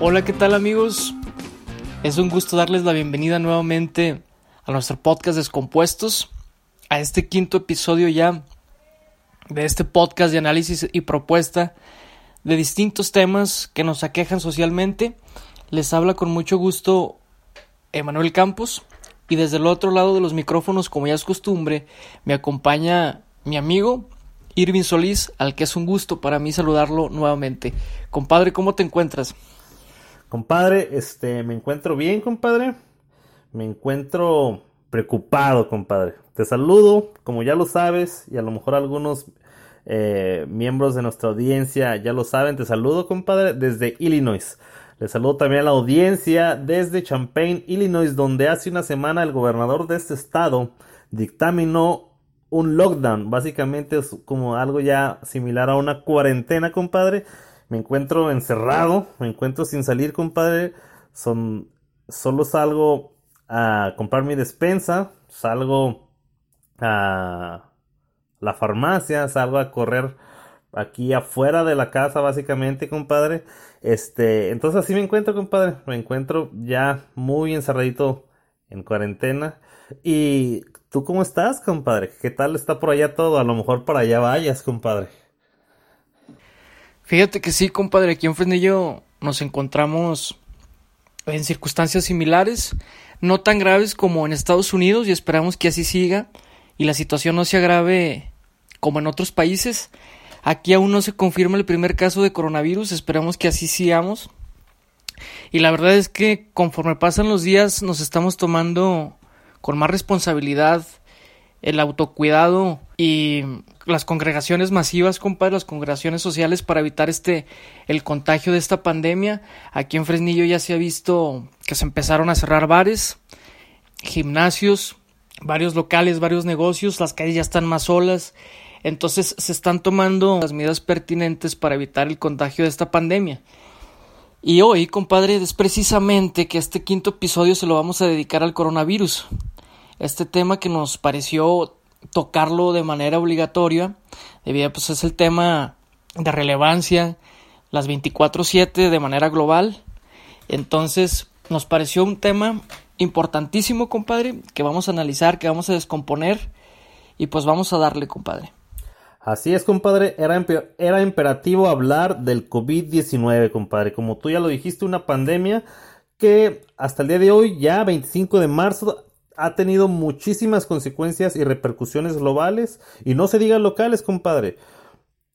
Hola, ¿qué tal amigos? Es un gusto darles la bienvenida nuevamente a nuestro podcast Descompuestos, a este quinto episodio ya de este podcast de análisis y propuesta de distintos temas que nos aquejan socialmente. Les habla con mucho gusto Emanuel Campos y desde el otro lado de los micrófonos, como ya es costumbre, me acompaña mi amigo Irving Solís, al que es un gusto para mí saludarlo nuevamente. Compadre, ¿cómo te encuentras? Compadre, este, me encuentro bien, compadre. Me encuentro preocupado, compadre. Te saludo, como ya lo sabes, y a lo mejor algunos eh, miembros de nuestra audiencia ya lo saben. Te saludo, compadre, desde Illinois. Le saludo también a la audiencia desde Champaign, Illinois, donde hace una semana el gobernador de este estado dictaminó un lockdown. Básicamente es como algo ya similar a una cuarentena, compadre me encuentro encerrado, me encuentro sin salir, compadre. Son, solo salgo a comprar mi despensa, salgo a la farmacia, salgo a correr aquí afuera de la casa, básicamente, compadre. Este, entonces así me encuentro, compadre. Me encuentro ya muy encerradito en cuarentena. Y tú cómo estás, compadre? ¿Qué tal está por allá todo? A lo mejor para allá vayas, compadre. Fíjate que sí, compadre, aquí en Fresnillo nos encontramos en circunstancias similares, no tan graves como en Estados Unidos y esperamos que así siga y la situación no se agrave como en otros países. Aquí aún no se confirma el primer caso de coronavirus, esperamos que así sigamos. Y la verdad es que conforme pasan los días nos estamos tomando con más responsabilidad el autocuidado y las congregaciones masivas, compadre, las congregaciones sociales para evitar este el contagio de esta pandemia. Aquí en Fresnillo ya se ha visto que se empezaron a cerrar bares, gimnasios, varios locales, varios negocios, las calles ya están más solas. Entonces se están tomando las medidas pertinentes para evitar el contagio de esta pandemia. Y hoy, compadre, es precisamente que este quinto episodio se lo vamos a dedicar al coronavirus. Este tema que nos pareció tocarlo de manera obligatoria, debido pues es el tema de relevancia, las 24/7 de manera global. Entonces, nos pareció un tema importantísimo, compadre, que vamos a analizar, que vamos a descomponer y pues vamos a darle, compadre. Así es, compadre, era, era imperativo hablar del COVID-19, compadre. Como tú ya lo dijiste, una pandemia que hasta el día de hoy, ya 25 de marzo, ha tenido muchísimas consecuencias y repercusiones globales y no se diga locales, compadre.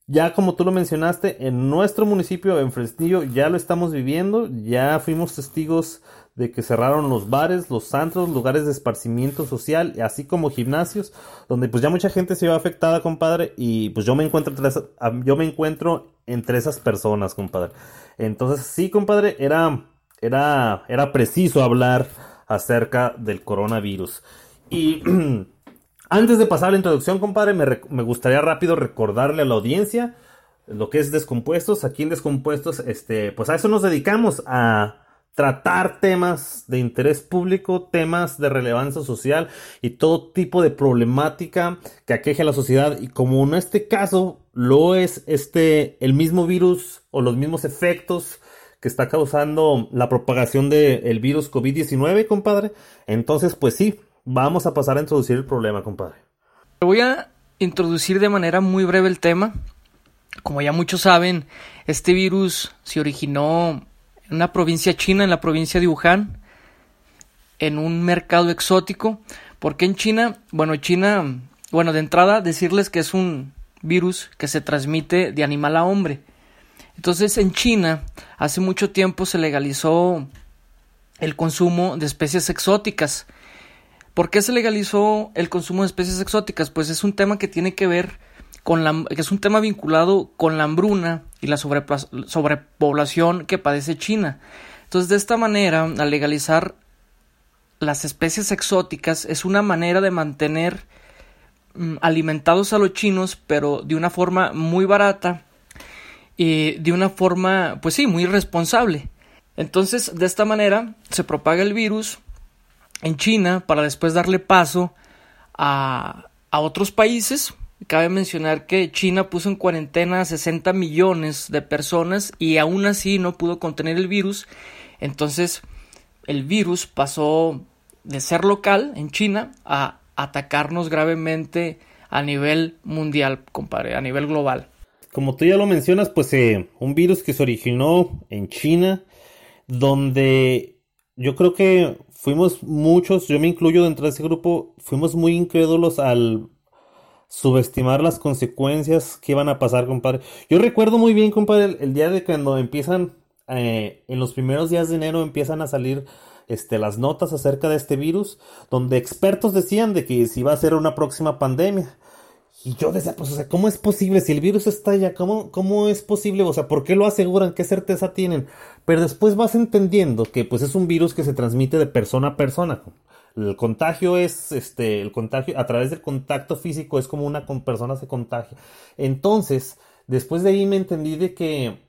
Ya como tú lo mencionaste, en nuestro municipio, en Fresnillo, ya lo estamos viviendo, ya fuimos testigos de que cerraron los bares, los santos, lugares de esparcimiento social, así como gimnasios, donde pues ya mucha gente se ve afectada, compadre, y pues yo me encuentro entre esas, yo me encuentro entre esas personas, compadre. Entonces, sí, compadre, era, era, era preciso hablar acerca del coronavirus. Y antes de pasar a la introducción, compadre, me, gustaría rápido recordarle a la audiencia lo que es Descompuestos. Aquí en Descompuestos, este, pues a eso nos dedicamos, a tratar temas de interés público, temas de relevancia social y todo tipo de problemática que aqueje a la sociedad. Y como en este caso lo es este, el mismo virus o los mismos efectos que está causando la propagación del virus COVID-19, compadre. Entonces, pues sí, vamos a pasar a introducir el problema, compadre. Voy a introducir de manera muy breve el tema. Como ya muchos saben, este virus se originó en una provincia china, en la provincia de Wuhan, en un mercado exótico. porque en China? Bueno, China, bueno, de entrada decirles que es un virus que se transmite de animal a hombre. Entonces en China hace mucho tiempo se legalizó el consumo de especies exóticas. ¿Por qué se legalizó el consumo de especies exóticas? Pues es un tema que tiene que ver con la que es un tema vinculado con la hambruna y la sobrepoblación que padece China. Entonces, de esta manera, al legalizar las especies exóticas es una manera de mantener mm, alimentados a los chinos, pero de una forma muy barata y de una forma, pues sí, muy responsable. Entonces, de esta manera se propaga el virus en China para después darle paso a, a otros países cabe mencionar que China puso en cuarentena a 60 millones de personas y aún así no pudo contener el virus. Entonces, el virus pasó de ser local en China a atacarnos gravemente a nivel mundial, compadre, a nivel global. Como tú ya lo mencionas, pues eh, un virus que se originó en China, donde yo creo que fuimos muchos, yo me incluyo dentro de ese grupo, fuimos muy incrédulos al subestimar las consecuencias que iban a pasar, compadre. Yo recuerdo muy bien, compadre, el, día de cuando empiezan, eh, en los primeros días de enero empiezan a salir este, las notas acerca de este virus, donde expertos decían de que si iba a ser una próxima pandemia. Y yo decía, pues, o sea, ¿cómo es posible? Si el virus está ya, ¿cómo, ¿cómo es posible? O sea, ¿por qué lo aseguran? ¿Qué certeza tienen? Pero después vas entendiendo que, pues, es un virus que se transmite de persona a persona. El contagio es, este, el contagio a través del contacto físico es como una persona se contagia. Entonces, después de ahí me entendí de que,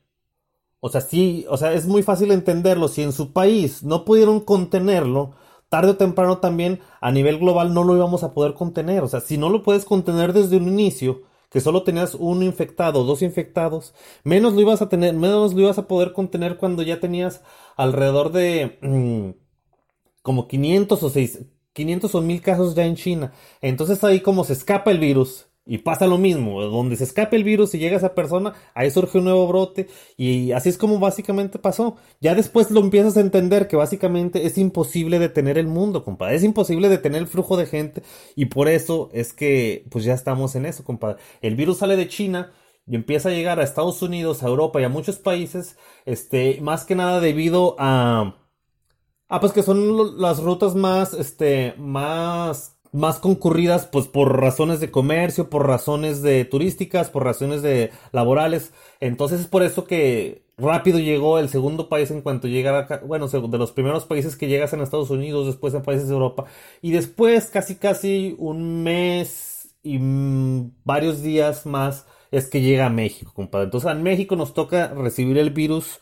o sea, sí, o sea, es muy fácil entenderlo. Si en su país no pudieron contenerlo, tarde o temprano también a nivel global no lo íbamos a poder contener. O sea, si no lo puedes contener desde un inicio, que solo tenías uno infectado, dos infectados, menos lo ibas a tener, menos lo ibas a poder contener cuando ya tenías alrededor de mm, como 500 o 6, 500 o 1000 casos ya en China. Entonces ahí como se escapa el virus y pasa lo mismo, donde se escape el virus y llega esa persona, ahí surge un nuevo brote y así es como básicamente pasó. Ya después lo empiezas a entender que básicamente es imposible detener el mundo, compadre. Es imposible detener el flujo de gente y por eso es que pues ya estamos en eso, compadre. El virus sale de China y empieza a llegar a Estados Unidos, a Europa y a muchos países, este, más que nada debido a... Ah, pues que son las rutas más, este, más más concurridas pues por razones de comercio, por razones de turísticas, por razones de laborales. Entonces es por eso que rápido llegó el segundo país en cuanto llegara bueno, de los primeros países que llegas en Estados Unidos, después en países de Europa y después casi casi un mes y varios días más es que llega a México, compadre. Entonces en México nos toca recibir el virus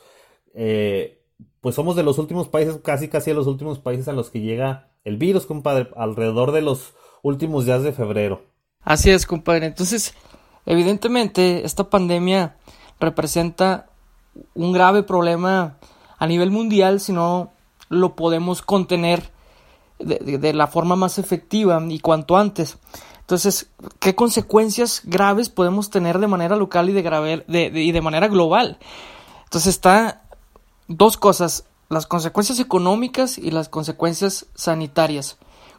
eh, pues somos de los últimos países, casi casi de los últimos países a los que llega el virus, compadre, alrededor de los últimos días de febrero. Así es, compadre. Entonces, evidentemente, esta pandemia representa un grave problema a nivel mundial si no lo podemos contener de, la forma más efectiva y cuanto antes. Entonces, ¿qué consecuencias graves podemos tener de manera local y de, grave, y de manera global? Entonces está dos cosas, las consecuencias económicas y las consecuencias sanitarias.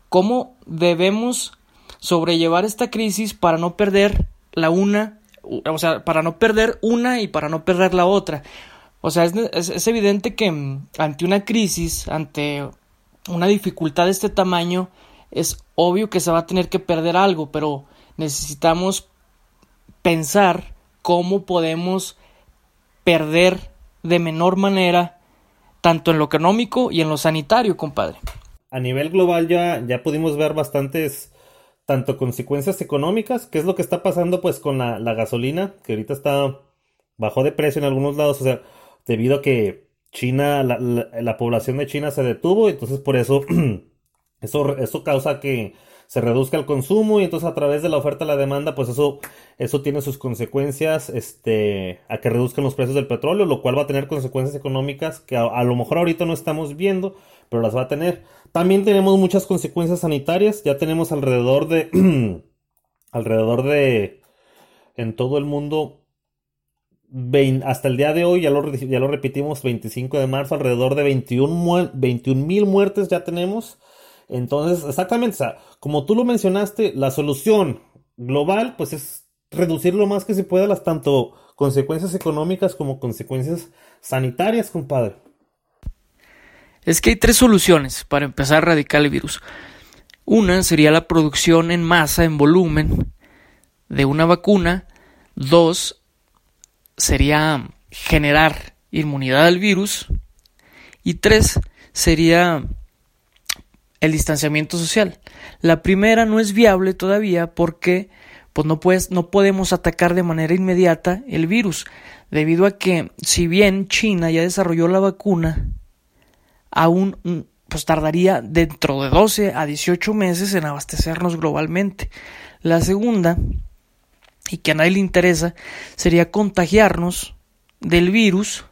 ¿Cómo debemos sobrellevar esta crisis para no perder la una, o sea, para no perder una y para no perder la otra? O sea, es, evidente que mm, ante una crisis, ante una dificultad de este tamaño, es obvio que se va a tener que perder algo, pero necesitamos pensar cómo podemos perder de menor manera, tanto en lo económico y en lo sanitario, compadre. A nivel global ya, ya pudimos ver bastantes, tanto consecuencias económicas, que es lo que está pasando pues con la, gasolina, que ahorita está bajó de precio en algunos lados, o sea, debido a que China, la, la población de China se detuvo, entonces por eso, eso, eso causa que se reduzca el consumo y entonces a través de la oferta y la demanda, pues eso, eso tiene sus consecuencias este, a que reduzcan los precios del petróleo, lo cual va a tener consecuencias económicas que a, lo mejor ahorita no estamos viendo, pero las va a tener. También tenemos muchas consecuencias sanitarias, ya tenemos alrededor de, alrededor de, en todo el mundo, hasta el día de hoy, ya lo, ya lo repetimos, 25 de marzo, alrededor de 21 mil muertes ya tenemos. Entonces, exactamente, o sea, como tú lo mencionaste, la solución global, pues es reducir lo más que se pueda las tanto consecuencias económicas como consecuencias sanitarias, compadre. Es que hay tres soluciones para empezar a erradicar el virus. Una sería la producción en masa, en volumen, de una vacuna. Dos sería generar inmunidad al virus. Y tres sería el distanciamiento social. La primera no es viable todavía porque pues no, puedes, no podemos atacar de manera inmediata el virus, debido a que si bien China ya desarrolló la vacuna, aún mm, pues tardaría dentro de 12 a 18 meses en abastecernos globalmente. La segunda y que a nadie le interesa sería contagiarnos del virus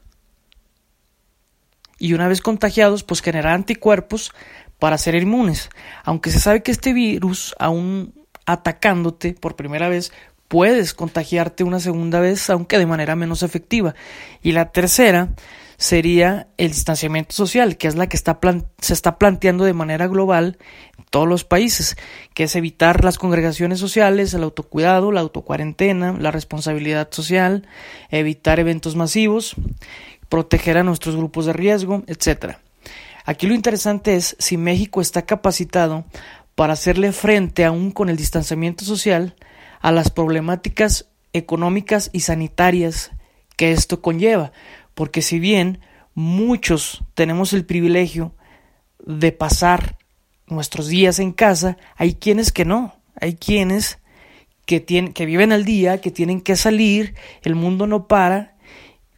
y una vez contagiados pues generar anticuerpos para ser inmunes. Aunque se sabe que este virus aún atacándote por primera vez puedes contagiarte una segunda vez aunque de manera menos efectiva. Y la tercera sería el distanciamiento social, que es la que está se está planteando de manera global en todos los países, que es evitar las congregaciones sociales, el autocuidado, la autocuarentena, la responsabilidad social, evitar eventos masivos, proteger a nuestros grupos de riesgo, etc. Aquí lo interesante es si México está capacitado para hacerle frente aún con el distanciamiento social a las problemáticas económicas y sanitarias que esto conlleva, porque si bien muchos tenemos el privilegio de pasar nuestros días en casa, hay quienes que no, hay quienes que, tienen, que viven al día, que tienen que salir, el mundo no para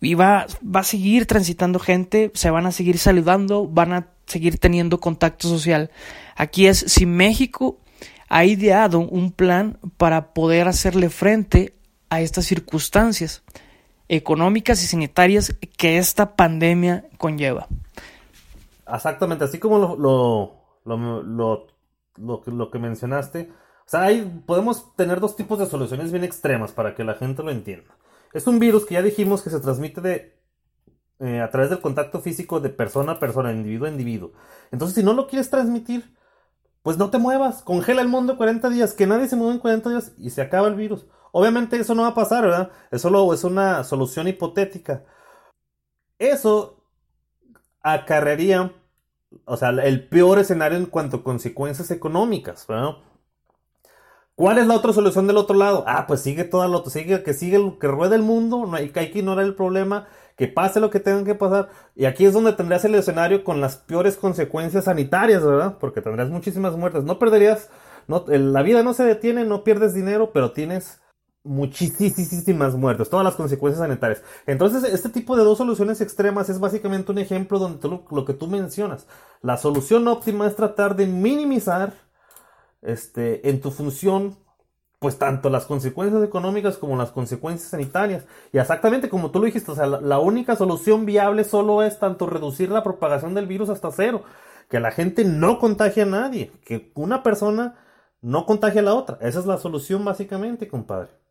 y va, va a seguir transitando gente, se van a seguir saludando, van a seguir teniendo contacto social. Aquí es si México ha ideado un plan para poder hacerle frente a estas circunstancias económicas y sanitarias que esta pandemia conlleva. Exactamente, así como lo, lo, lo, lo, que mencionaste, o sea, podemos tener dos tipos de soluciones bien extremas para que la gente lo entienda. Es un virus que ya dijimos que se transmite de, eh, a través del contacto físico de persona a persona, individuo a individuo. Entonces, si no lo quieres transmitir, pues no te muevas, congela el mundo 40 días, que nadie se mueva en 40 días y se acaba el virus. Obviamente eso no va a pasar, ¿verdad? Eso solo es una solución hipotética. Eso acarrearía, o sea, el peor escenario en cuanto a consecuencias económicas, ¿verdad? ¿Cuál es la otra solución del otro lado? Ah, pues sigue toda lo sigue que sigue que ruede el mundo, no hay, hay que ignorar el problema, que pase lo que tenga que pasar. Y aquí es donde tendrías el escenario con las peores consecuencias sanitarias, ¿verdad? Porque tendrías muchísimas muertes. No perderías, la vida no se detiene, no pierdes dinero, pero tienes muchísimas muertes, todas las consecuencias sanitarias. Entonces, este tipo de dos soluciones extremas es básicamente un ejemplo donde lo, que tú mencionas. La solución óptima es tratar de minimizar este, en tu función, pues tanto las consecuencias económicas como las consecuencias sanitarias. Y exactamente como tú lo dijiste, o sea, la, la única solución viable solo es tanto reducir la propagación del virus hasta cero, que la gente no contagie a nadie, que una persona no contagie a la otra. Esa es la solución básicamente, compadre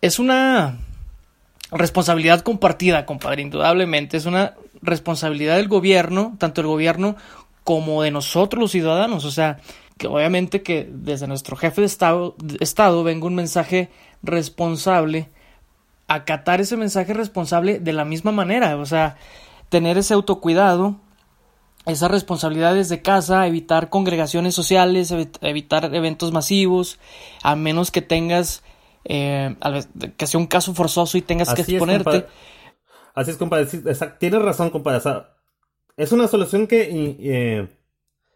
es una responsabilidad compartida, compadre, indudablemente. Es una responsabilidad del gobierno, tanto el gobierno como de nosotros los ciudadanos. O sea, que obviamente que desde nuestro jefe de Estado, estado venga un mensaje responsable, acatar ese mensaje responsable de la misma manera. O sea, tener ese autocuidado, esas responsabilidades de casa, evitar congregaciones sociales, evitar eventos masivos, a menos que tengas eh, que sea un caso forzoso y tengas que exponerte. Así es, compadre. tienes razón, compadre. es una solución que eh,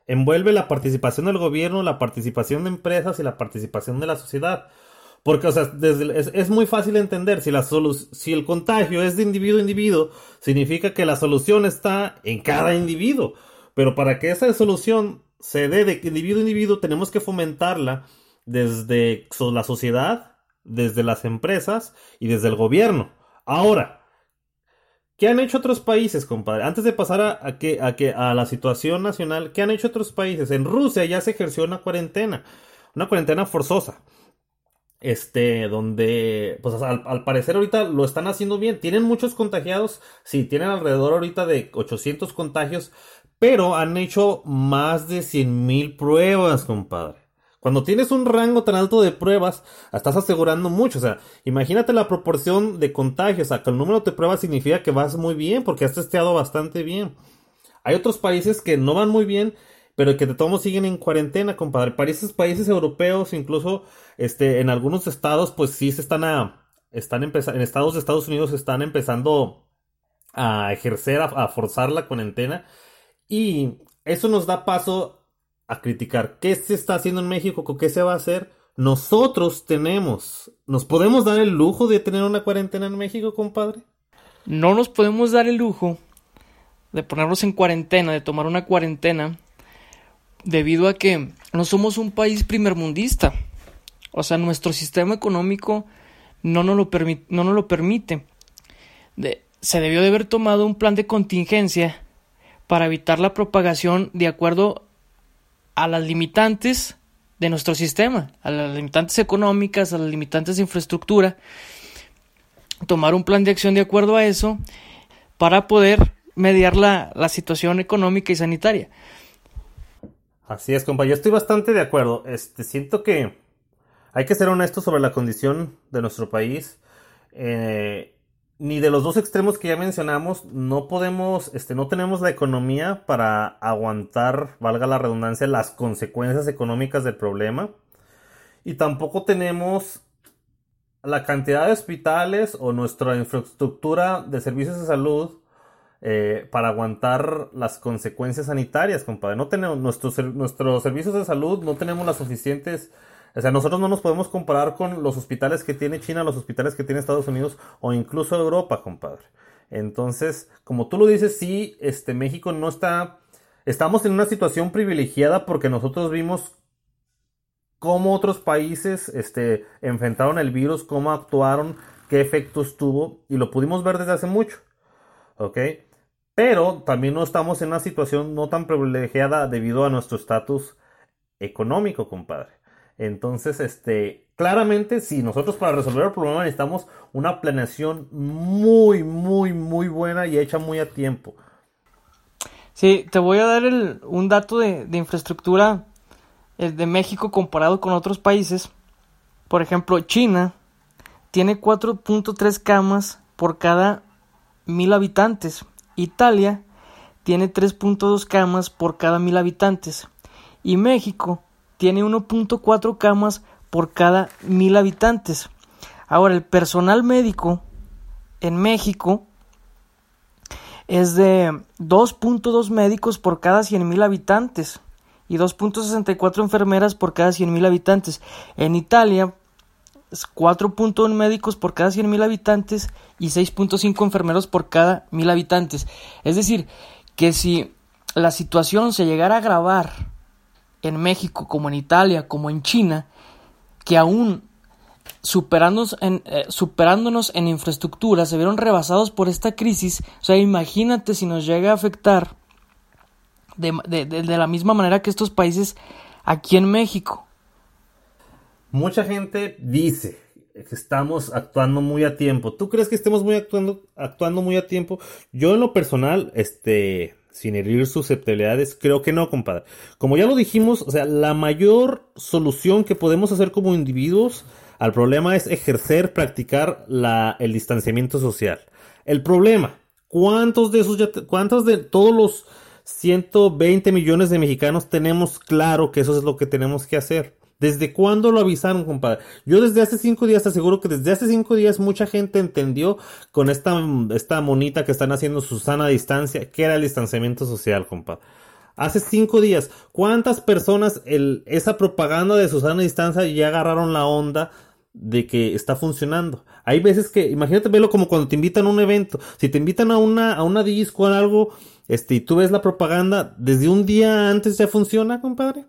envuelve la participación del gobierno, la participación de empresas y la participación de la sociedad. Porque, o sea, es, muy fácil entender, si, la si el contagio es de individuo a individuo, significa que la solución está en cada individuo. Pero para que esa solución se dé de individuo a individuo, tenemos que fomentarla desde la sociedad, desde las empresas y desde el gobierno. Ahora, ¿qué han hecho otros países, compadre? Antes de pasar a, que, a, que, a la situación nacional, ¿qué han hecho otros países? En Rusia ya se ejerció una cuarentena, una cuarentena forzosa. Este, donde, pues al, al, parecer ahorita lo están haciendo bien. Tienen muchos contagiados, sí, tienen alrededor ahorita de 800 contagios, pero han hecho más de 100 mil pruebas, compadre. Cuando tienes un rango tan alto de pruebas, estás asegurando mucho. O sea, imagínate la proporción de contagios. O sea, que el número de pruebas significa que vas muy bien porque has testeado bastante bien. Hay otros países que no van muy bien, pero que de todos siguen en cuarentena, compadre. Países, países europeos, incluso este, en algunos estados, pues sí se están a. Están empezando. En estados de Estados Unidos están empezando a ejercer, a forzar la cuarentena. Y eso nos da paso a criticar qué se está haciendo en México, qué se va a hacer. Nosotros tenemos, ¿nos podemos dar el lujo de tener una cuarentena en México, compadre? No nos podemos dar el lujo de ponernos en cuarentena, de tomar una cuarentena, debido a que no somos un país primermundista. O sea, nuestro sistema económico no nos lo, no lo permite. se debió de haber tomado un plan de contingencia para evitar la propagación de acuerdo a las limitantes de nuestro sistema, a las limitantes económicas, a las limitantes de infraestructura, tomar un plan de acción de acuerdo a eso para poder mediar la, la situación económica y sanitaria. Así es, compa. Yo estoy bastante de acuerdo. Este, siento que hay que ser honestos sobre la condición de nuestro país. Eh, ni de los dos extremos que ya mencionamos, no podemos, este, no tenemos la economía para aguantar, valga la redundancia, las consecuencias económicas del problema. Y tampoco tenemos la cantidad de hospitales o nuestra infraestructura de servicios de salud eh, para aguantar las consecuencias sanitarias, compadre. No tenemos nuestros, nuestros servicios de salud, no tenemos las suficientes. O sea, nosotros no nos podemos comparar con los hospitales que tiene China, los hospitales que tiene Estados Unidos o incluso Europa, compadre. Entonces, como tú lo dices, sí, este México no está. Estamos en una situación privilegiada porque nosotros vimos cómo otros países este, enfrentaron el virus, cómo actuaron, qué efectos tuvo, y lo pudimos ver desde hace mucho. ¿Ok? Pero también no estamos en una situación no tan privilegiada debido a nuestro estatus económico, compadre. Entonces, este, claramente, si nosotros para resolver el problema necesitamos una planeación muy, muy, muy buena y hecha muy a tiempo. Sí, te voy a dar un dato de, de infraestructura de México comparado con otros países. Por ejemplo, China tiene 4.3 camas por cada mil habitantes. Italia tiene 3.2 camas por cada mil habitantes y México tiene 1.4 camas por cada mil habitantes. Ahora, el personal médico en México es de 2.2 médicos por cada 100.000 habitantes y 2.64 enfermeras por cada 100.000 habitantes. En Italia, 4.1 médicos por cada 100.000 habitantes y 6.5 enfermeros por cada 1.000 habitantes. Es decir, que si la situación se llegara a agravar en México, como en Italia, como en China, que aún superándonos en, eh, superándonos en infraestructura se vieron rebasados por esta crisis, o sea, imagínate si nos llega a afectar de, de la misma manera que estos países aquí en México. Mucha gente dice que estamos actuando muy a tiempo. ¿Tú crees que estemos muy actuando, actuando muy a tiempo? Yo en lo personal, este, sin herir susceptibilidades, creo que no, compadre. Como ya lo dijimos, o sea, la mayor solución que podemos hacer como individuos al problema es ejercer, practicar la, el distanciamiento social. El problema, ¿cuántos de esos ya, cuántos de todos los 120 millones de mexicanos tenemos claro que eso es lo que tenemos que hacer? ¿Desde cuándo lo avisaron, compadre? Yo desde hace cinco días te aseguro que desde hace cinco días mucha gente entendió con esta, esta monita que están haciendo su sana distancia, que era el distanciamiento social, compadre. Hace cinco días, ¿cuántas personas el, esa propaganda de su sana distancia ya agarraron la onda de que está funcionando? Hay veces que, imagínate verlo como cuando te invitan a un evento. Si te invitan a una, a una disco o algo, este, y tú ves la propaganda, desde un día antes ya funciona, compadre.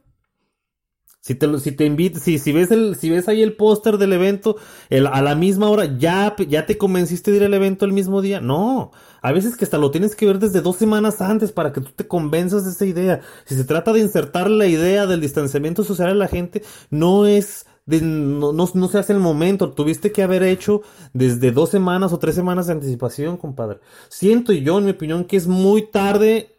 Si te, si te invitas, si, si ves el, si ves ahí el póster del evento, el, a la misma hora, ya, ya te convenciste de ir al evento el mismo día. No. A veces que hasta lo tienes que ver desde dos semanas antes para que tú te convenzas de esa idea. Si se trata de insertar la idea del distanciamiento social a la gente, no es, de, no, no, no se hace el momento. Tuviste que haber hecho desde dos semanas o tres semanas de anticipación, compadre. Siento yo, en mi opinión, que es muy tarde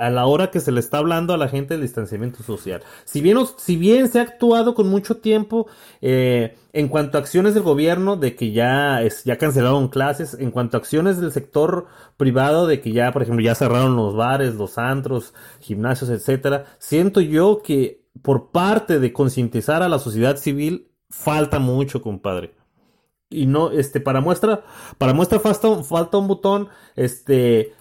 a la hora que se le está hablando a la gente del distanciamiento social. Si bien, si bien se ha actuado con mucho tiempo eh, en cuanto a acciones del gobierno de que ya, ya cancelaron clases, en cuanto a acciones del sector privado de que ya, por ejemplo, ya cerraron los bares, los antros, gimnasios, etcétera, siento yo que por parte de concientizar a la sociedad civil falta mucho, compadre y no este para muestra para muestra falta, falta un botón este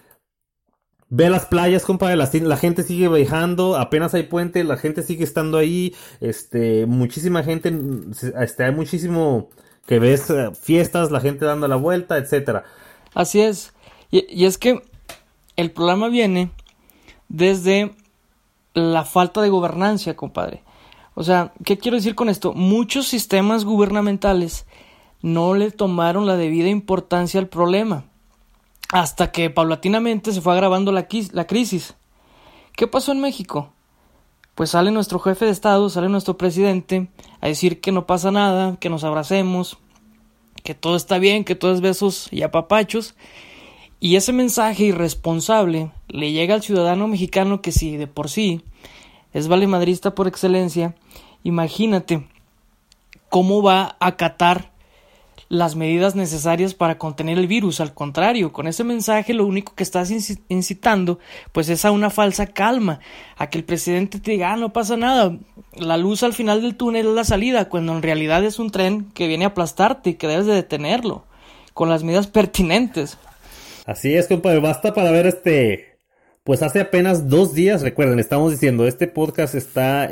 Ve las playas, compadre, la, la, gente sigue viajando, apenas hay puente, la gente sigue estando ahí, este, muchísima gente, este, hay muchísimo que ves eh, fiestas, la gente dando la vuelta, etcétera. Así es, y, y es que el problema viene desde la falta de gobernancia, compadre. O sea, ¿qué quiero decir con esto? Muchos sistemas gubernamentales no le tomaron la debida importancia al problema hasta que paulatinamente se fue agravando la, crisis. ¿Qué pasó en México? Pues sale nuestro jefe de Estado, sale nuestro presidente a decir que no pasa nada, que nos abracemos, que todo está bien, que todo es besos y apapachos. Y ese mensaje irresponsable le llega al ciudadano mexicano que si de por sí es valemadrista por excelencia, imagínate cómo va a acatar las medidas necesarias para contener el virus. Al contrario, con ese mensaje lo único que estás incitando pues es a una falsa calma, a que el presidente te diga, ah, no pasa nada, la luz al final del túnel es la salida, cuando en realidad es un tren que viene a aplastarte y que debes de detenerlo, con las medidas pertinentes. Así es, compadre, basta para ver este pues hace apenas dos días, recuerden, estamos diciendo, este podcast está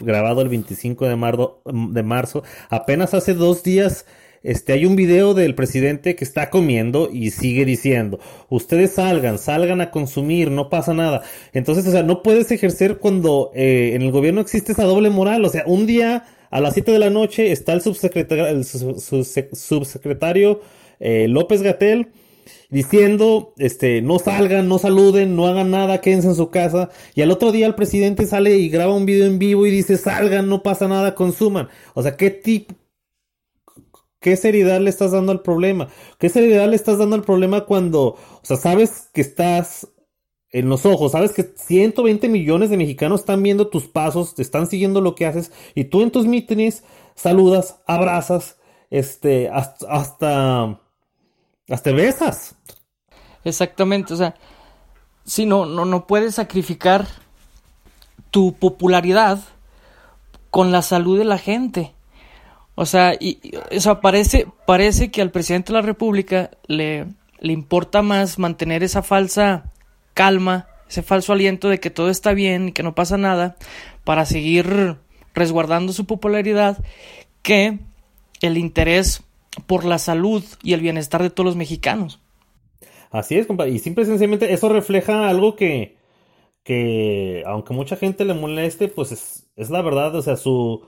grabado el 25 de marzo, de marzo, apenas hace dos días este, hay un video del presidente que está comiendo y sigue diciendo, ustedes salgan, salgan a consumir, no pasa nada. Entonces, o sea, no puedes ejercer cuando eh, en el gobierno existe esa doble moral. O sea, un día a las 7 de la noche está el subsecretario, eh, López Gatel diciendo, este, no salgan, no saluden, no hagan nada, quédense en su casa. Y al otro día el presidente sale y graba un video en vivo y dice, salgan, no pasa nada, consuman. O sea, ¿qué tipo, ¿Qué seriedad le estás dando al problema? ¿Qué seriedad le estás dando al problema cuando, o sea, sabes que estás en los ojos, sabes que 120 millones de mexicanos están viendo tus pasos, te están siguiendo lo que haces y tú en tus mítines saludas, abrazas, este, hasta, hasta, hasta besas. Exactamente, o sea, si no, no, no puedes sacrificar tu popularidad con la salud de la gente. O sea, y, parece, parece que al presidente de la República le, le importa más mantener esa falsa calma, ese falso aliento de que todo está bien y que no pasa nada, para seguir resguardando su popularidad, que el interés por la salud y el bienestar de todos los mexicanos. Así es, compadre. Y simple y sencillamente eso refleja algo que, que aunque mucha gente le moleste, pues es, es la verdad. O sea, su,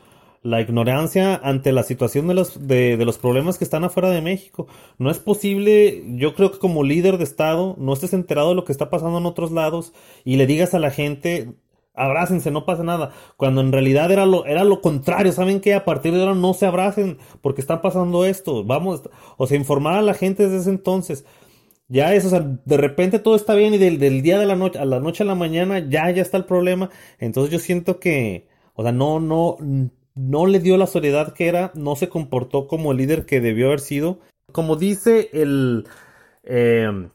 la ignorancia ante la situación de los, de, los problemas que están afuera de México. No es posible, yo creo que como líder de Estado, no estés enterado de lo que está pasando en otros lados y le digas a la gente, abrácense, no pasa nada. Cuando en realidad era lo, era lo contrario, ¿saben que A partir de ahora no se abracen porque está pasando esto. Vamos, o sea, informar a la gente desde ese entonces. Ya es, o sea, de repente todo está bien y del, del día de la noche a la noche a la mañana ya, ya está el problema. Entonces yo siento que, o sea, no, no, no le dio la soledad que era, no se comportó como el líder que debió haber sido. Como dice el, em,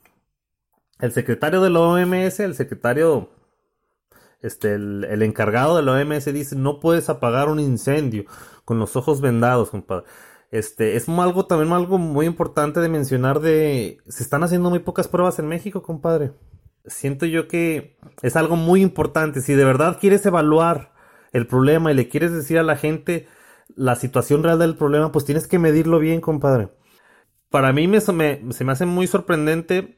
el secretario de la OMS, el secretario, este, el, encargado de la OMS dice, no puedes apagar un incendio con los ojos vendados, compadre. Este, es algo también algo muy importante de mencionar de, se están haciendo muy pocas pruebas en México, compadre. Siento yo que es algo muy importante. Si de verdad quieres evaluar el problema y le quieres decir a la gente la situación real del problema, pues tienes que medirlo bien, compadre. Para mí me, se me hace muy sorprendente,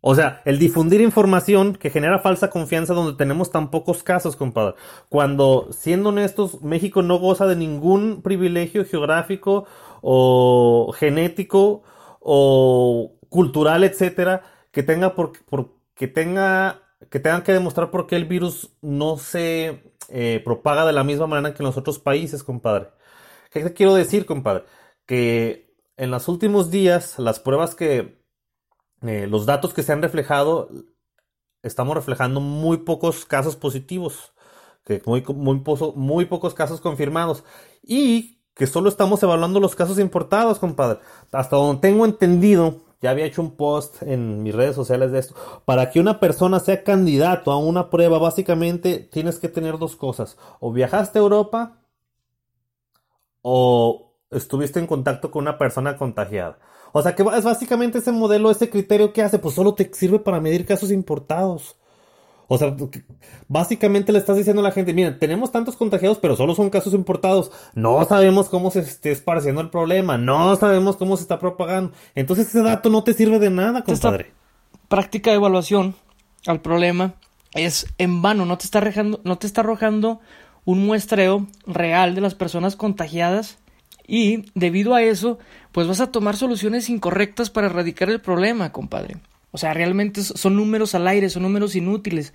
o sea, el difundir información que genera falsa confianza donde tenemos tan pocos casos, compadre. Cuando, siendo honestos, México no goza de ningún privilegio geográfico o genético o cultural, etcétera, que tenga por, por que tenga que tengan que demostrar por qué el virus no se eh, propaga de la misma manera que en los otros países, compadre. ¿Qué te quiero decir, compadre? Que en los últimos días, las pruebas que, eh, los datos que se han reflejado, estamos reflejando muy pocos casos positivos, que muy, muy, muy pocos casos confirmados. Y que solo estamos evaluando los casos importados, compadre. Hasta donde tengo entendido, ya había hecho un post en mis redes sociales de esto. Para que una persona sea candidato a una prueba, básicamente tienes que tener dos cosas. O viajaste a Europa o estuviste en contacto con una persona contagiada. O sea que es básicamente ese modelo, ese criterio que hace, pues solo te sirve para medir casos importados. O sea, básicamente le estás diciendo a la gente, mira, tenemos tantos contagiados, pero solo son casos importados. No sabemos cómo se esté esparciendo el problema, no sabemos cómo se está propagando. Entonces ese dato no te sirve de nada, compadre. Esta práctica de evaluación al problema es en vano, no te está arrojando, no te está arrojando un muestreo real de las personas contagiadas y debido a eso, pues vas a tomar soluciones incorrectas para erradicar el problema, compadre. O sea, realmente son números al aire, son números inútiles.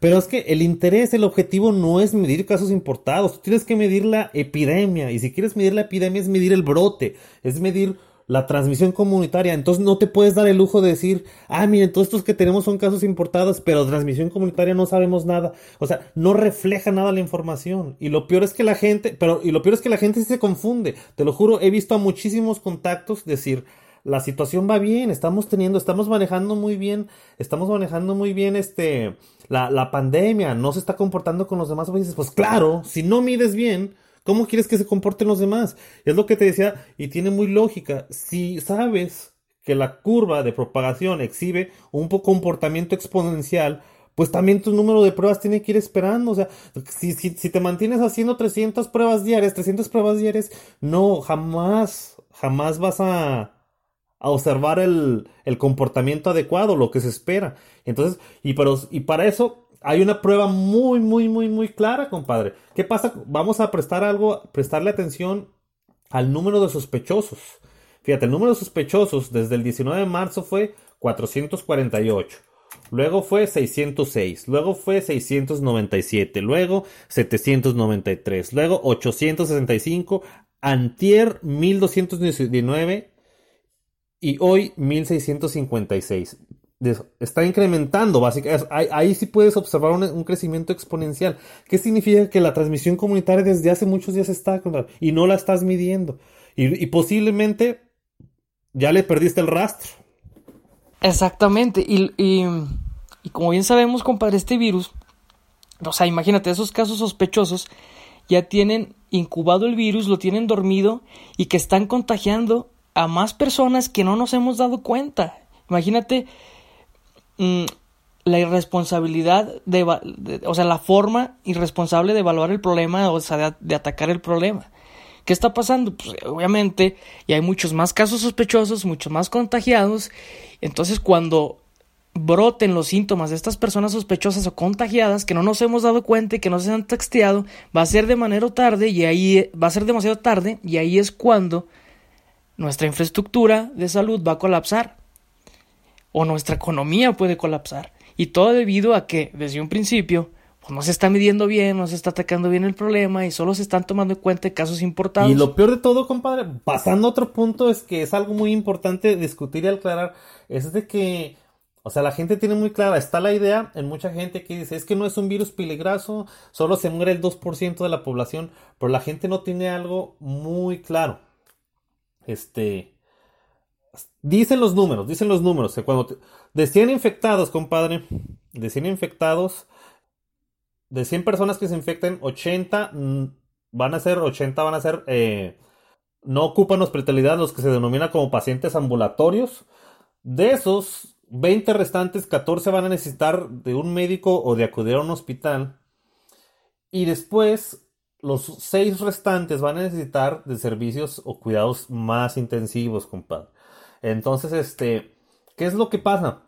Pero es que el interés, el objetivo no es medir casos importados, tú tienes que medir la epidemia y si quieres medir la epidemia es medir el brote, es medir la transmisión comunitaria. Entonces no te puedes dar el lujo de decir, ah, miren, todos estos que tenemos son casos importados, pero transmisión comunitaria no sabemos nada. O sea, no refleja nada la información. Y lo peor es que la gente, pero, y lo peor es que la gente se confunde. Te lo juro, he visto a muchísimos contactos decir, la situación va bien, estamos teniendo, estamos manejando muy bien, estamos manejando muy bien este, la, la pandemia, no se está comportando con los demás países. Pues claro, si no mides bien, ¿Cómo quieres que se comporten los demás? es lo que te decía, y tiene muy lógica. Si sabes que la curva de propagación exhibe un comportamiento exponencial, pues también tu número de pruebas tiene que ir esperando. O sea, si, si, si, te mantienes haciendo 300 pruebas diarias, 300 pruebas diarias, no, jamás, jamás vas a, a observar el, el, comportamiento adecuado, lo que se espera. Entonces, y, pero, y para eso hay una prueba muy, muy, muy, muy clara, compadre. ¿Qué pasa? Vamos a prestar algo, prestarle atención al número de sospechosos. Fíjate, el número de sospechosos desde el 19 de marzo fue 448. Luego fue 606, luego fue 697, luego 793, luego 865, antier 1219 y hoy 1656 está incrementando, básicamente. Ahí, sí puedes observar un, crecimiento exponencial. ¿Qué significa? Que la transmisión comunitaria desde hace muchos días está y no la estás midiendo. Y, posiblemente ya le perdiste el rastro. Exactamente. Y, y, como bien sabemos, compadre, este virus, o sea, imagínate, esos casos sospechosos ya tienen incubado el virus, lo tienen dormido y que están contagiando a más personas que no nos hemos dado cuenta. Imagínate Mm, la irresponsabilidad de, o sea, la forma irresponsable de evaluar el problema, o sea, de, atacar el problema. ¿Qué está pasando? Pues obviamente, y hay muchos más casos sospechosos, muchos más contagiados. Entonces, cuando broten los síntomas de estas personas sospechosas o contagiadas que no nos hemos dado cuenta y que no se han texteado, va a ser de manera tarde y ahí va a ser demasiado tarde y ahí es cuando nuestra infraestructura de salud va a colapsar o nuestra economía puede colapsar. Y todo debido a que desde un principio pues no se está midiendo bien, no se está atacando bien el problema y solo se están tomando en cuenta casos importados. Y lo peor de todo, compadre, pasando a otro punto, es que es algo muy importante discutir y aclarar, es de que, o sea, la gente tiene muy clara, está la idea en mucha gente que dice, es que no es un virus peligroso, solo se muere el 2% de la población, pero la gente no tiene algo muy claro. Este, Dicen los números, dicen los números, que cuando de 100 infectados, compadre, de 100 infectados, de 100 personas que se infecten, 80 van a ser, 80 van a ser, eh, no ocupan hospitalidad, los que se denominan como pacientes ambulatorios. De esos 20 restantes, 14 van a necesitar de un médico o de acudir a un hospital. Y después, los 6 restantes van a necesitar de servicios o cuidados más intensivos, compadre. Entonces, este, ¿qué es lo que pasa?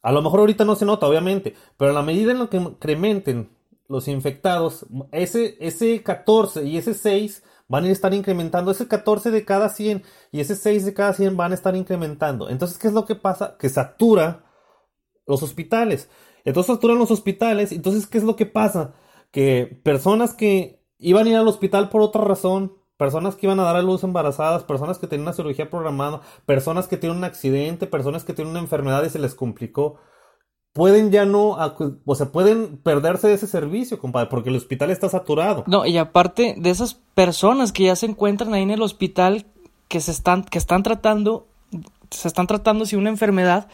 A lo mejor ahorita no se nota, obviamente, pero a la medida en la que incrementen los infectados, ese, ese 14 y ese 6 van a estar incrementando, ese 14 de cada 100 y ese 6 de cada 100 van a estar incrementando. Entonces, ¿qué es lo que pasa? Que satura los hospitales. Entonces saturan los hospitales, entonces, ¿qué es lo que pasa? Que personas que iban a ir al hospital por otra razón, personas que iban a dar a luz embarazadas, personas que tienen una cirugía programada, personas que tienen un accidente, personas que tienen una enfermedad y se les complicó, pueden ya no, o sea, pueden perderse de ese servicio, compadre, porque el hospital está saturado. No, y aparte de esas personas que ya se encuentran ahí en el hospital, que se están, que están tratando, se están tratando si una enfermedad,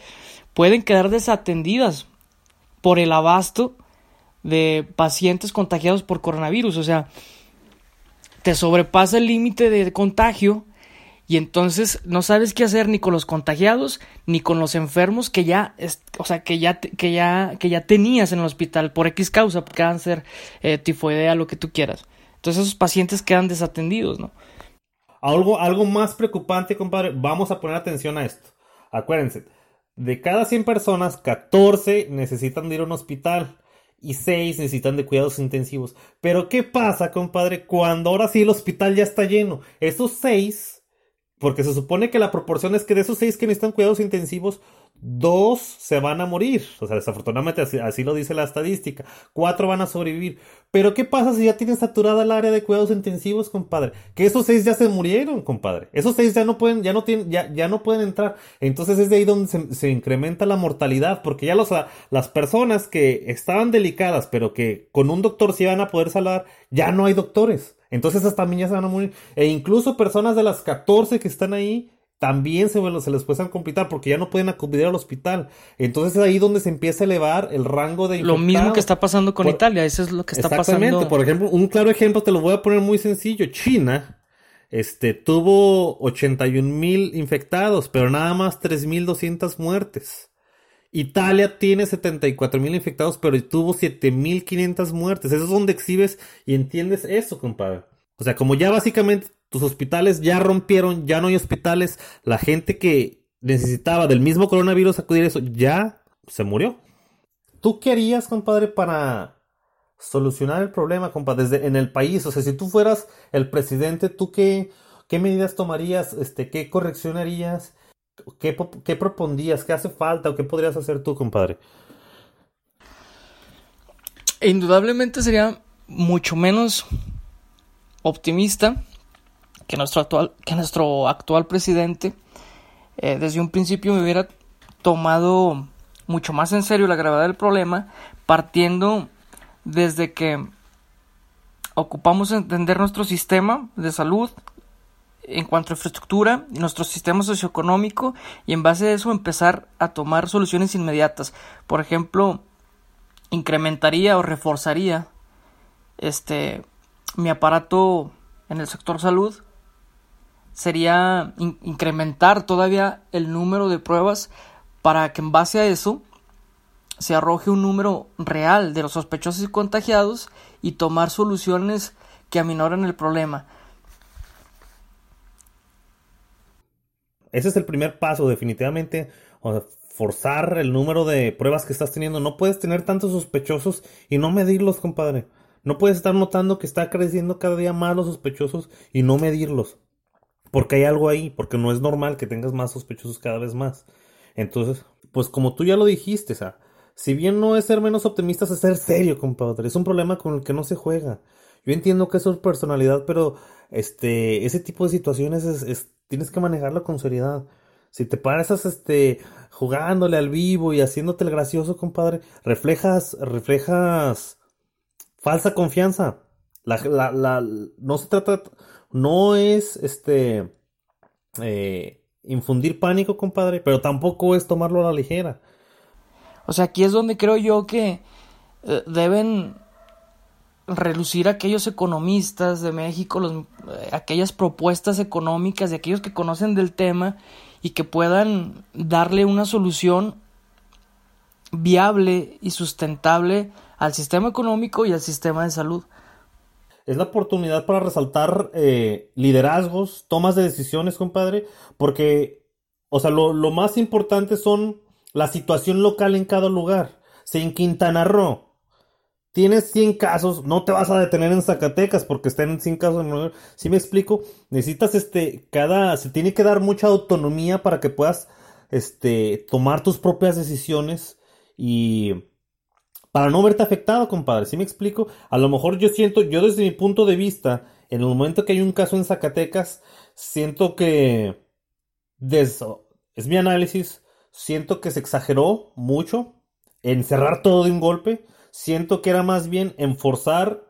pueden quedar desatendidas por el abasto de pacientes contagiados por coronavirus, o sea, te sobrepasa el límite de contagio y entonces no sabes qué hacer ni con los contagiados ni con los enfermos que ya o sea que ya que ya que ya tenías en el hospital por X causa cáncer eh, tifoidea lo que tú quieras. Entonces esos pacientes quedan desatendidos no algo algo más preocupante compadre vamos a poner atención a esto. Acuérdense de cada 100 personas 14 necesitan ir a un hospital y 6 necesitan de cuidados intensivos. Pero ¿qué pasa, compadre, cuando ahora sí el hospital ya está lleno? Esos 6, porque se supone que la proporción es que de esos 6 que necesitan cuidados intensivos, dos se van a morir. O sea, desafortunadamente así, lo dice la estadística. Cuatro van a sobrevivir. Pero ¿qué pasa si ya tienen saturada el área de cuidados intensivos, compadre? Que esos seis ya se murieron, compadre. Esos seis ya no pueden, ya no tienen, ya, ya no pueden entrar. Entonces es de ahí donde se, incrementa la mortalidad. Porque ya los, las personas que estaban delicadas, pero que con un doctor se iban a poder salvar, ya no hay doctores. Entonces esas también ya se van a morir. E incluso personas de las 14 que están ahí, también se, se les puede complicar porque ya no pueden acudir al hospital. Entonces es ahí donde se empieza a elevar el rango de Lo mismo que está pasando con Italia, eso es lo que está exactamente. pasando. Por ejemplo, un claro ejemplo te lo voy a poner muy sencillo. China este, tuvo 81 mil infectados, pero nada más 3.200 muertes. Italia tiene 74 mil infectados, pero tuvo 7.500 muertes. Eso es donde exhibes y entiendes eso, compadre. O sea, como ya básicamente tus hospitales ya rompieron, ya no hay hospitales, la gente que necesitaba del mismo coronavirus acudir a eso ya se murió. ¿Tú qué harías, compadre, para solucionar el problema, compadre, desde en el país? O sea, si tú fueras el presidente, ¿tú qué, qué medidas tomarías? Este, ¿Qué corrección harías? ¿Qué, ¿Qué propondrías? ¿Qué hace falta o qué podrías hacer tú, compadre? Indudablemente sería mucho menos optimista que nuestro actual, que nuestro actual presidente eh, desde un principio me hubiera tomado mucho más en serio la gravedad del problema, partiendo desde que ocupamos entender nuestro sistema de salud en cuanto a infraestructura, nuestro sistema socioeconómico y en base a eso empezar a tomar soluciones inmediatas. Por ejemplo, incrementaría o reforzaría este mi aparato en el sector salud sería incrementar todavía el número de pruebas para que en base a eso se arroje un número real de los sospechosos y contagiados y tomar soluciones que aminoren el problema. Ese es el primer paso, definitivamente. forzar el número de pruebas que estás teniendo. No puedes tener tantos sospechosos y no medirlos, compadre. No puedes estar notando que está creciendo cada día más los sospechosos y no medirlos. Porque hay algo ahí, porque no es normal que tengas más sospechosos cada vez más. Entonces, pues como tú ya lo dijiste, o sea, si bien no es ser menos optimista, es ser serio, compadre. Es un problema con el que no se juega. Yo entiendo que eso es personalidad, pero este, ese tipo de situaciones es, tienes que manejarlo con seriedad. Si te paras este, jugándole al vivo y haciéndote el gracioso, compadre, reflejas, reflejas falsa confianza. La, la, la, no se trata, no es este eh, infundir pánico, compadre, pero tampoco es tomarlo a la ligera. O sea, aquí es donde creo yo que eh, deben relucir aquellos economistas de México, los, eh, aquellas propuestas económicas de aquellos que conocen del tema y que puedan darle una solución viable y sustentable al sistema económico y al sistema de salud. Es la oportunidad para resaltar eh, liderazgos, tomas de decisiones, compadre, porque, o sea, lo, más importante son la situación local en cada lugar. Si en Quintana Roo tienes 100 casos, no te vas a detener en Zacatecas porque están en 100 casos. Si me explico, necesitas este, cada, se tiene que dar mucha autonomía para que puedas, este, tomar tus propias decisiones y para no verte afectado, compadre. ¿Sí me explico? A lo mejor yo siento, yo desde mi punto de vista, en el momento que hay un caso en Zacatecas, siento que, es mi análisis, siento que se exageró mucho en cerrar todo de un golpe. Siento que era más bien en forzar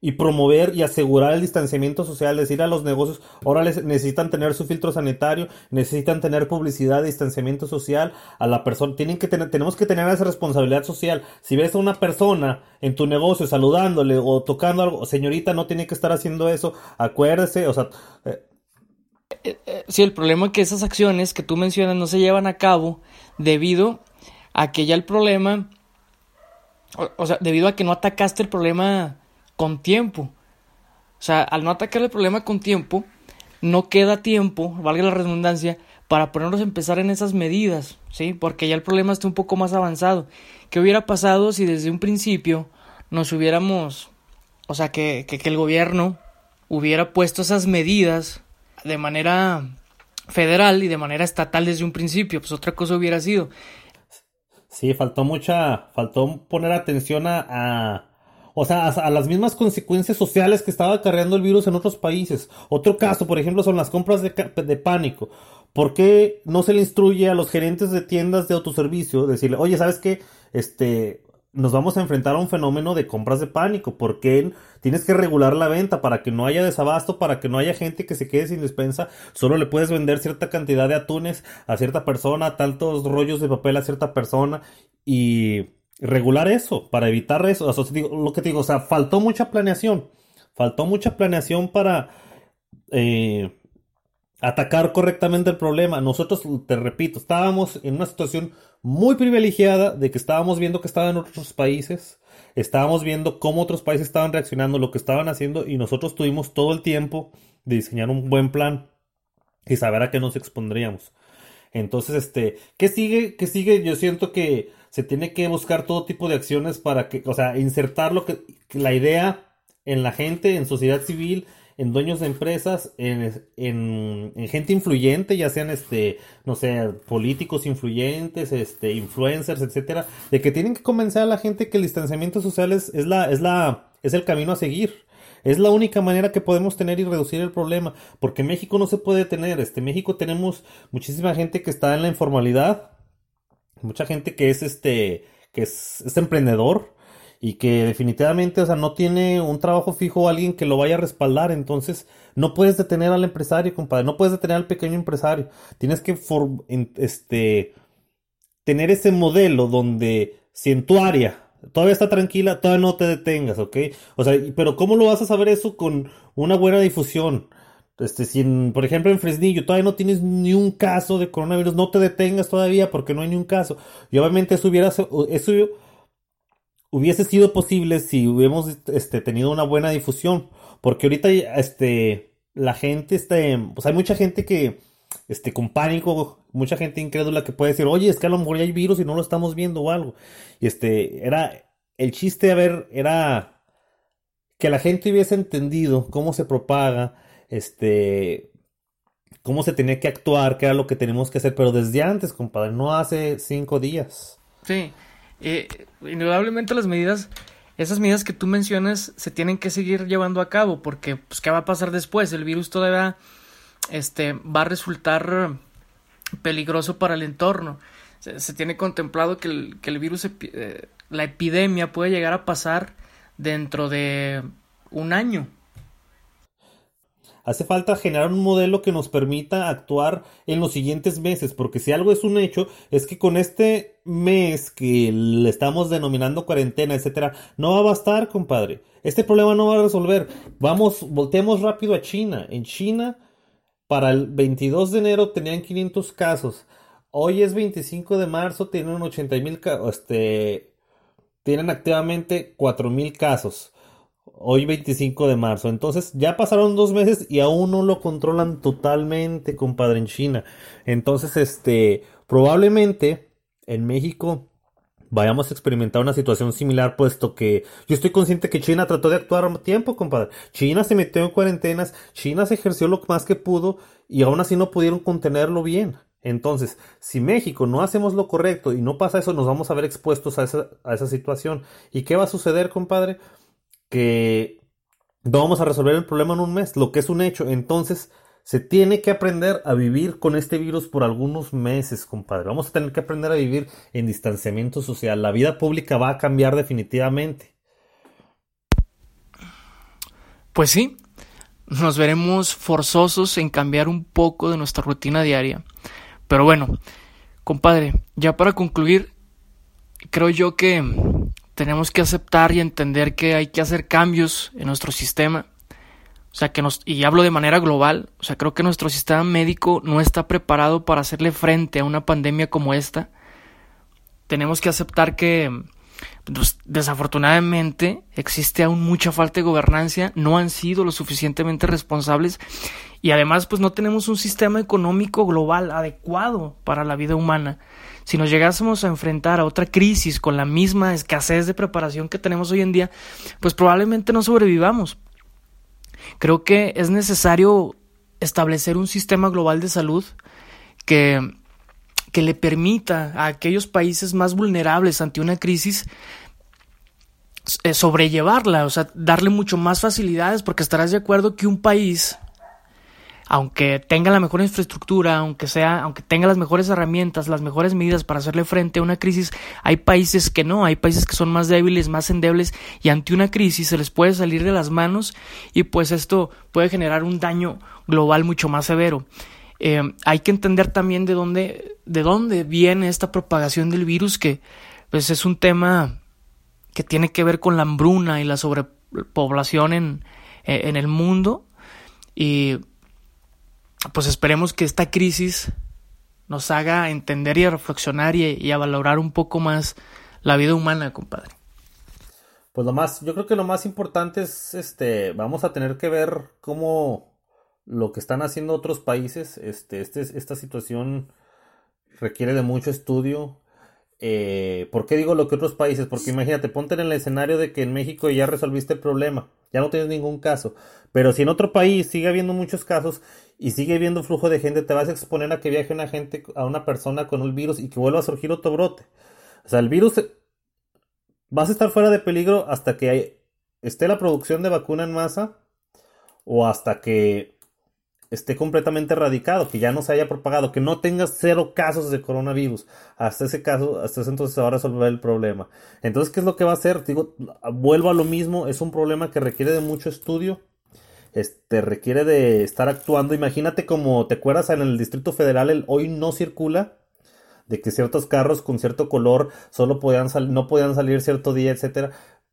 y promover y asegurar el distanciamiento social, decir a los negocios, ahora les necesitan tener su filtro sanitario, necesitan tener publicidad, distanciamiento social, a la persona, tienen que tener, tenemos que tener esa responsabilidad social. Si ves a una persona en tu negocio saludándole o tocando algo, señorita, no tiene que estar haciendo eso, acuérdese, o sea... Eh, eh, eh, sí, el problema es que esas acciones que tú mencionas no se llevan a cabo debido a que ya el problema, o sea, debido a que no atacaste el problema con tiempo. O sea, al no atacar el problema con tiempo, no queda tiempo, valga la redundancia, para ponernos a empezar en esas medidas, ¿sí? Porque ya el problema está un poco más avanzado. ¿Qué hubiera pasado si desde un principio nos hubiéramos, o sea, que, que, que el gobierno hubiera puesto esas medidas de manera federal y de manera estatal desde un principio, pues otra cosa hubiera sido. Sí, faltó mucha, faltó poner atención a, o sea, a, las mismas consecuencias sociales que estaba acarreando el virus en otros países. Otro caso, por ejemplo, son las compras de, pánico. ¿Por qué no se le instruye a los gerentes de tiendas de autoservicio decirle, oye, ¿sabes qué? Este, nos vamos a enfrentar a un fenómeno de compras de pánico, porque tienes que regular la venta para que no haya desabasto, para que no haya gente que se quede sin despensa, solo le puedes vender cierta cantidad de atunes a cierta persona, tantos rollos de papel a cierta persona y regular eso, para evitar eso, lo que te digo, o sea, faltó mucha planeación, faltó mucha planeación para... Eh, atacar correctamente el problema. Nosotros, te repito, estábamos en una situación muy privilegiada de que estábamos viendo que estaba en otros países, estábamos viendo cómo otros países estaban reaccionando, lo que estaban haciendo y nosotros tuvimos todo el tiempo de diseñar un buen plan y saber a qué nos expondríamos. Entonces, este, ¿qué sigue? ¿Qué sigue? Yo siento que se tiene que buscar todo tipo de acciones para que, o sea, insertar lo que, la idea en la gente, en sociedad civil, en dueños de empresas, en, en, gente influyente, ya sean este, no sé, políticos influyentes, este, influencers, etcétera, de que tienen que convencer a la gente que el distanciamiento social es, la, es la, es el camino a seguir. Es la única manera que podemos tener y reducir el problema, porque México no se puede tener. Este México tenemos muchísima gente que está en la informalidad, mucha gente que es este que es, es emprendedor, y que definitivamente, o sea, no tiene un trabajo fijo o alguien que lo vaya a respaldar, entonces no puedes detener al empresario, compadre, no puedes detener al pequeño empresario, tienes que este, tener ese modelo donde si en tu área todavía está tranquila, todavía no te detengas, ¿ok? O sea, pero ¿cómo lo vas a saber eso con una buena difusión? Este, si por ejemplo en Fresnillo todavía no tienes ni un caso de coronavirus, no te detengas todavía porque no hay ni un caso. Y obviamente eso hubiera, eso hubiese sido posible si hubiéramos este, tenido una buena difusión. Porque ahorita este, la gente, este, pues hay mucha gente que, este, con pánico, mucha gente incrédula que puede decir, oye, es que a lo mejor ya hay virus y no lo estamos viendo o algo. Y este, era, el chiste, a ver, era que la gente hubiese entendido cómo se propaga, este, cómo se tenía que actuar, qué era lo que tenemos que hacer, pero desde antes, compadre, no hace cinco días. Sí, eh, indudablemente las medidas, esas medidas que tú mencionas se tienen que seguir llevando a cabo porque, pues, ¿qué va a pasar después? El virus todavía este, va a resultar peligroso para el entorno. Se, tiene contemplado que el, que el virus, eh, la epidemia puede llegar a pasar dentro de un año. Hace falta generar un modelo que nos permita actuar en los siguientes meses, porque si algo es un hecho, es que con este mes que le estamos denominando cuarentena, etcétera, no va a bastar, compadre. Este problema no va a resolver. Vamos, volteemos rápido a China. En China, para el 22 de enero tenían 500 casos. Hoy es 25 de marzo, tienen 80 mil este, tienen activamente 4 mil casos hoy 25 de marzo. Entonces ya pasaron dos meses y aún no lo controlan totalmente, compadre, en China. Entonces, este, probablemente en México vayamos a experimentar una situación similar, puesto que yo estoy consciente que China trató de actuar a tiempo, compadre. China se metió en cuarentenas, China se ejerció lo más que pudo y aún así no pudieron contenerlo bien. Entonces, si México no hacemos lo correcto y no pasa eso, nos vamos a ver expuestos a esa, a esa situación. ¿Y qué va a suceder, compadre? Que no vamos a resolver el problema en un mes, lo que es un hecho. Entonces, se tiene que aprender a vivir con este virus por algunos meses, compadre. Vamos a tener que aprender a vivir en distanciamiento social. La vida pública va a cambiar definitivamente. Pues sí, nos veremos forzosos en cambiar un poco de nuestra rutina diaria. Pero bueno, compadre, ya para concluir, creo yo que tenemos que aceptar y entender que hay que hacer cambios en nuestro sistema. O sea, que nos, y hablo de manera global, o sea, creo que nuestro sistema médico no está preparado para hacerle frente a una pandemia como esta. Tenemos que aceptar que pues, desafortunadamente existe aún mucha falta de gobernancia, no han sido lo suficientemente responsables Y además, pues no tenemos un sistema económico global adecuado para la vida humana. Si nos llegásemos a enfrentar a otra crisis con la misma escasez de preparación que tenemos hoy en día, pues probablemente no sobrevivamos. Creo que es necesario establecer un sistema global de salud que, que le permita a aquellos países más vulnerables ante una crisis eh, sobrellevarla, o sea, darle mucho más facilidades, porque estarás de acuerdo que un país aunque tenga la mejor infraestructura, aunque sea, aunque tenga las mejores herramientas, las mejores medidas para hacerle frente a una crisis, hay países que no, hay países que son más débiles, más endebles y ante una crisis se les puede salir de las manos y pues esto puede generar un daño global mucho más severo. Eh, hay que entender también de dónde, de dónde viene esta propagación del virus que pues es un tema que tiene que ver con la hambruna y la sobrepoblación en, eh, en el mundo y pues esperemos que esta crisis nos haga entender y a reflexionar y, a valorar un poco más la vida humana, compadre. Pues lo más, yo creo que lo más importante es, este, vamos a tener que ver cómo lo que están haciendo otros países, este, este esta situación requiere de mucho estudio. Eh, ¿Por qué digo lo que otros países? Porque imagínate, ponte en el escenario de que en México ya resolviste el problema, ya no tienes ningún caso. Pero si en otro país sigue habiendo muchos casos y sigue habiendo flujo de gente, te vas a exponer a que viaje una gente, a una persona con un virus y que vuelva a surgir otro brote. O sea, el virus vas a estar fuera de peligro hasta que esté la producción de vacuna en masa o hasta que esté completamente erradicado, que ya no se haya propagado, que no tengas cero casos de coronavirus. Hasta ese caso, hasta ese entonces se va a resolver el problema. Entonces, ¿qué es lo que va a hacer? Digo, vuelvo a lo mismo, es un problema que requiere de mucho estudio este, requiere de estar actuando. Imagínate como te acuerdas en el Distrito Federal, el hoy no circula, de que ciertos carros con cierto color solo podían no podían salir cierto día, etcétera.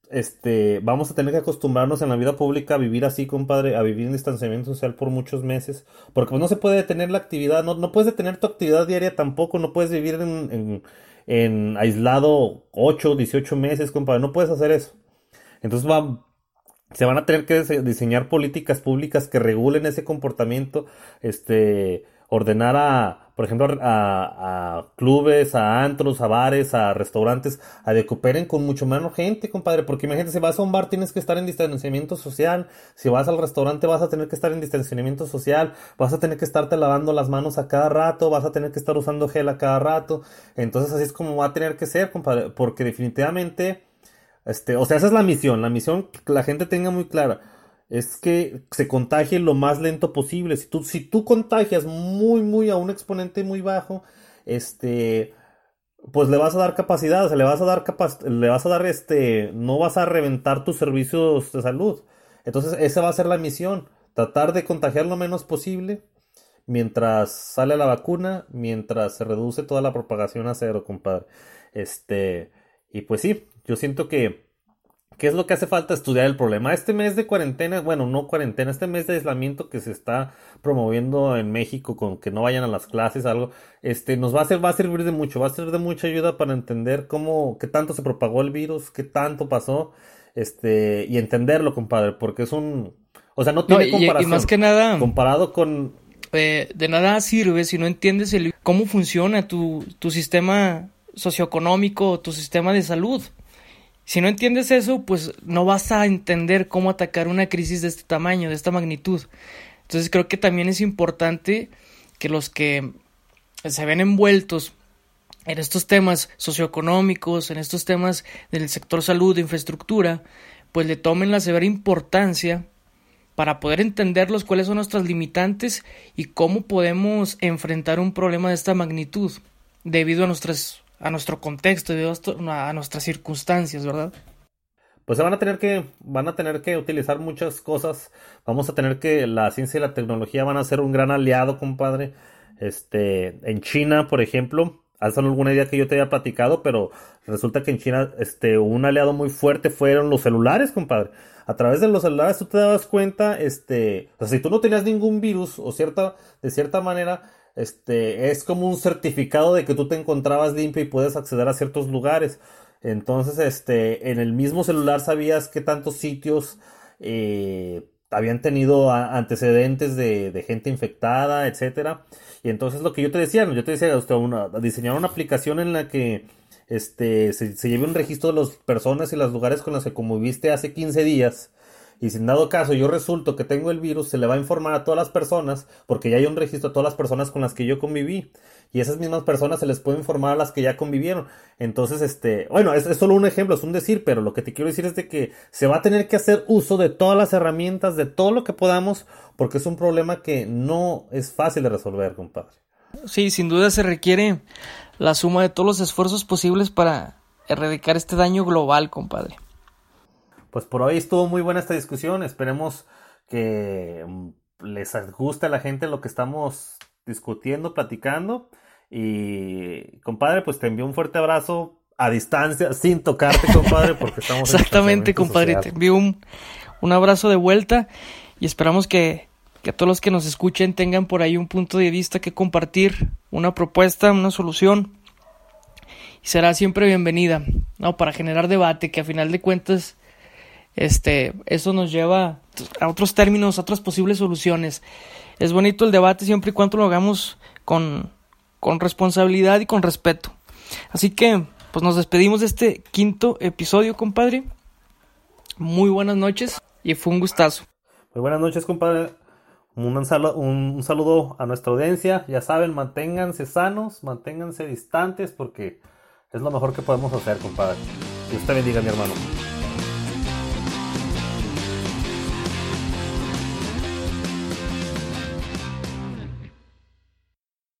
Este, vamos a tener que acostumbrarnos en la vida pública a vivir así, compadre, a vivir en distanciamiento social por muchos meses, porque pues, no se puede detener la actividad, no, no puedes detener tu actividad diaria tampoco, no puedes vivir en, en, en aislado 8, 18 meses, compadre, no puedes hacer eso. Entonces va, se van a tener que diseñar políticas públicas que regulen ese comportamiento, este, ordenar a, por ejemplo, a, clubes, a antros, a bares, a restaurantes, a que con mucho menos gente, compadre, porque imagínate, si vas a un bar tienes que estar en distanciamiento social, si vas al restaurante vas a tener que estar en distanciamiento social, vas a tener que estarte lavando las manos a cada rato, vas a tener que estar usando gel a cada rato, entonces así es como va a tener que ser, compadre, porque definitivamente este, o sea, esa es la misión. La misión que la gente tenga muy clara es que se contagie lo más lento posible. Si tú, si tú contagias muy, muy a un exponente muy bajo, este, pues le vas a dar capacidad, le vas a dar le vas a dar este, no vas a reventar tus servicios de salud. Entonces, esa va a ser la misión, tratar de contagiar lo menos posible mientras sale la vacuna, mientras se reduce toda la propagación a cero, compadre. Este, y pues sí, yo siento que ¿Qué es lo que hace falta estudiar el problema? Este mes de cuarentena, bueno, no cuarentena, este mes de aislamiento que se está promoviendo en México con que no vayan a las clases, algo, este, nos va a hacer, va a servir de mucho, va a ser de mucha ayuda para entender cómo, qué tanto se propagó el virus, qué tanto pasó, este, y entenderlo, compadre, porque es un, o sea, no tiene comparación. Y, más que nada, comparado con, eh, de nada sirve si no entiendes el, cómo funciona tu, tu sistema socioeconómico, tu sistema de salud. Si no entiendes eso, pues no vas a entender cómo atacar una crisis de este tamaño, de esta magnitud. Entonces creo que también es importante que los que se ven envueltos en estos temas socioeconómicos, en estos temas del sector salud, de infraestructura, pues le tomen la severa importancia para poder entenderlos cuáles son nuestras limitantes y cómo podemos enfrentar un problema de esta magnitud debido a nuestras a nuestro contexto, a nuestras circunstancias, ¿verdad? Pues se van a tener que, van a tener que utilizar muchas cosas. Vamos a tener que la ciencia y la tecnología van a ser un gran aliado, compadre. Este, en China, por ejemplo, hace alguna idea que yo te había platicado, pero resulta que en China, este, un aliado muy fuerte fueron los celulares, compadre. A través de los celulares tú te dabas cuenta, este, o sea, si tú no tenías ningún virus o cierta, de cierta manera, este, es como un certificado de que tú te encontrabas limpio y puedes acceder a ciertos lugares. Entonces, este, en el mismo celular sabías qué tantos sitios eh, habían tenido antecedentes de, gente infectada, etcétera. Y entonces lo que yo te decía, yo te decía, usted, una, diseñar una aplicación en la que este, se, se lleve un registro de las personas y los lugares con los que conviviste hace 15 días y si en dado caso yo resulto que tengo el virus, se le va a informar a todas las personas, porque ya hay un registro de todas las personas con las que yo conviví. Y esas mismas personas se les puede informar a las que ya convivieron. Entonces, este, bueno, es, solo un ejemplo, es un decir, pero lo que te quiero decir es de que se va a tener que hacer uso de todas las herramientas, de todo lo que podamos, porque es un problema que no es fácil de resolver, compadre. Sí, sin duda se requiere la suma de todos los esfuerzos posibles para erradicar este daño global, compadre pues por hoy estuvo muy buena esta discusión. Esperemos que mm, les guste a la gente lo que estamos discutiendo, platicando. Y compadre, pues te envío un fuerte abrazo a distancia, sin tocarte, compadre, porque estamos Exactamente, compadre. Te envío un, un, abrazo de vuelta y esperamos que, que todos los que nos escuchen tengan por ahí un punto de vista que compartir, una propuesta, una solución. Y será siempre bienvenida, ¿no? Para generar debate, que a final de cuentas este, eso nos lleva a otros términos, a otras posibles soluciones. Es bonito el debate siempre y cuando lo hagamos con, con responsabilidad y con respeto. Así que, pues nos despedimos de este quinto episodio, compadre. Muy buenas noches y fue un gustazo. Muy buenas noches, compadre. Un, saludo, un, saludo a nuestra audiencia. Ya saben, manténganse sanos, manténganse distantes porque es lo mejor que podemos hacer, compadre. Dios te bendiga, mi hermano.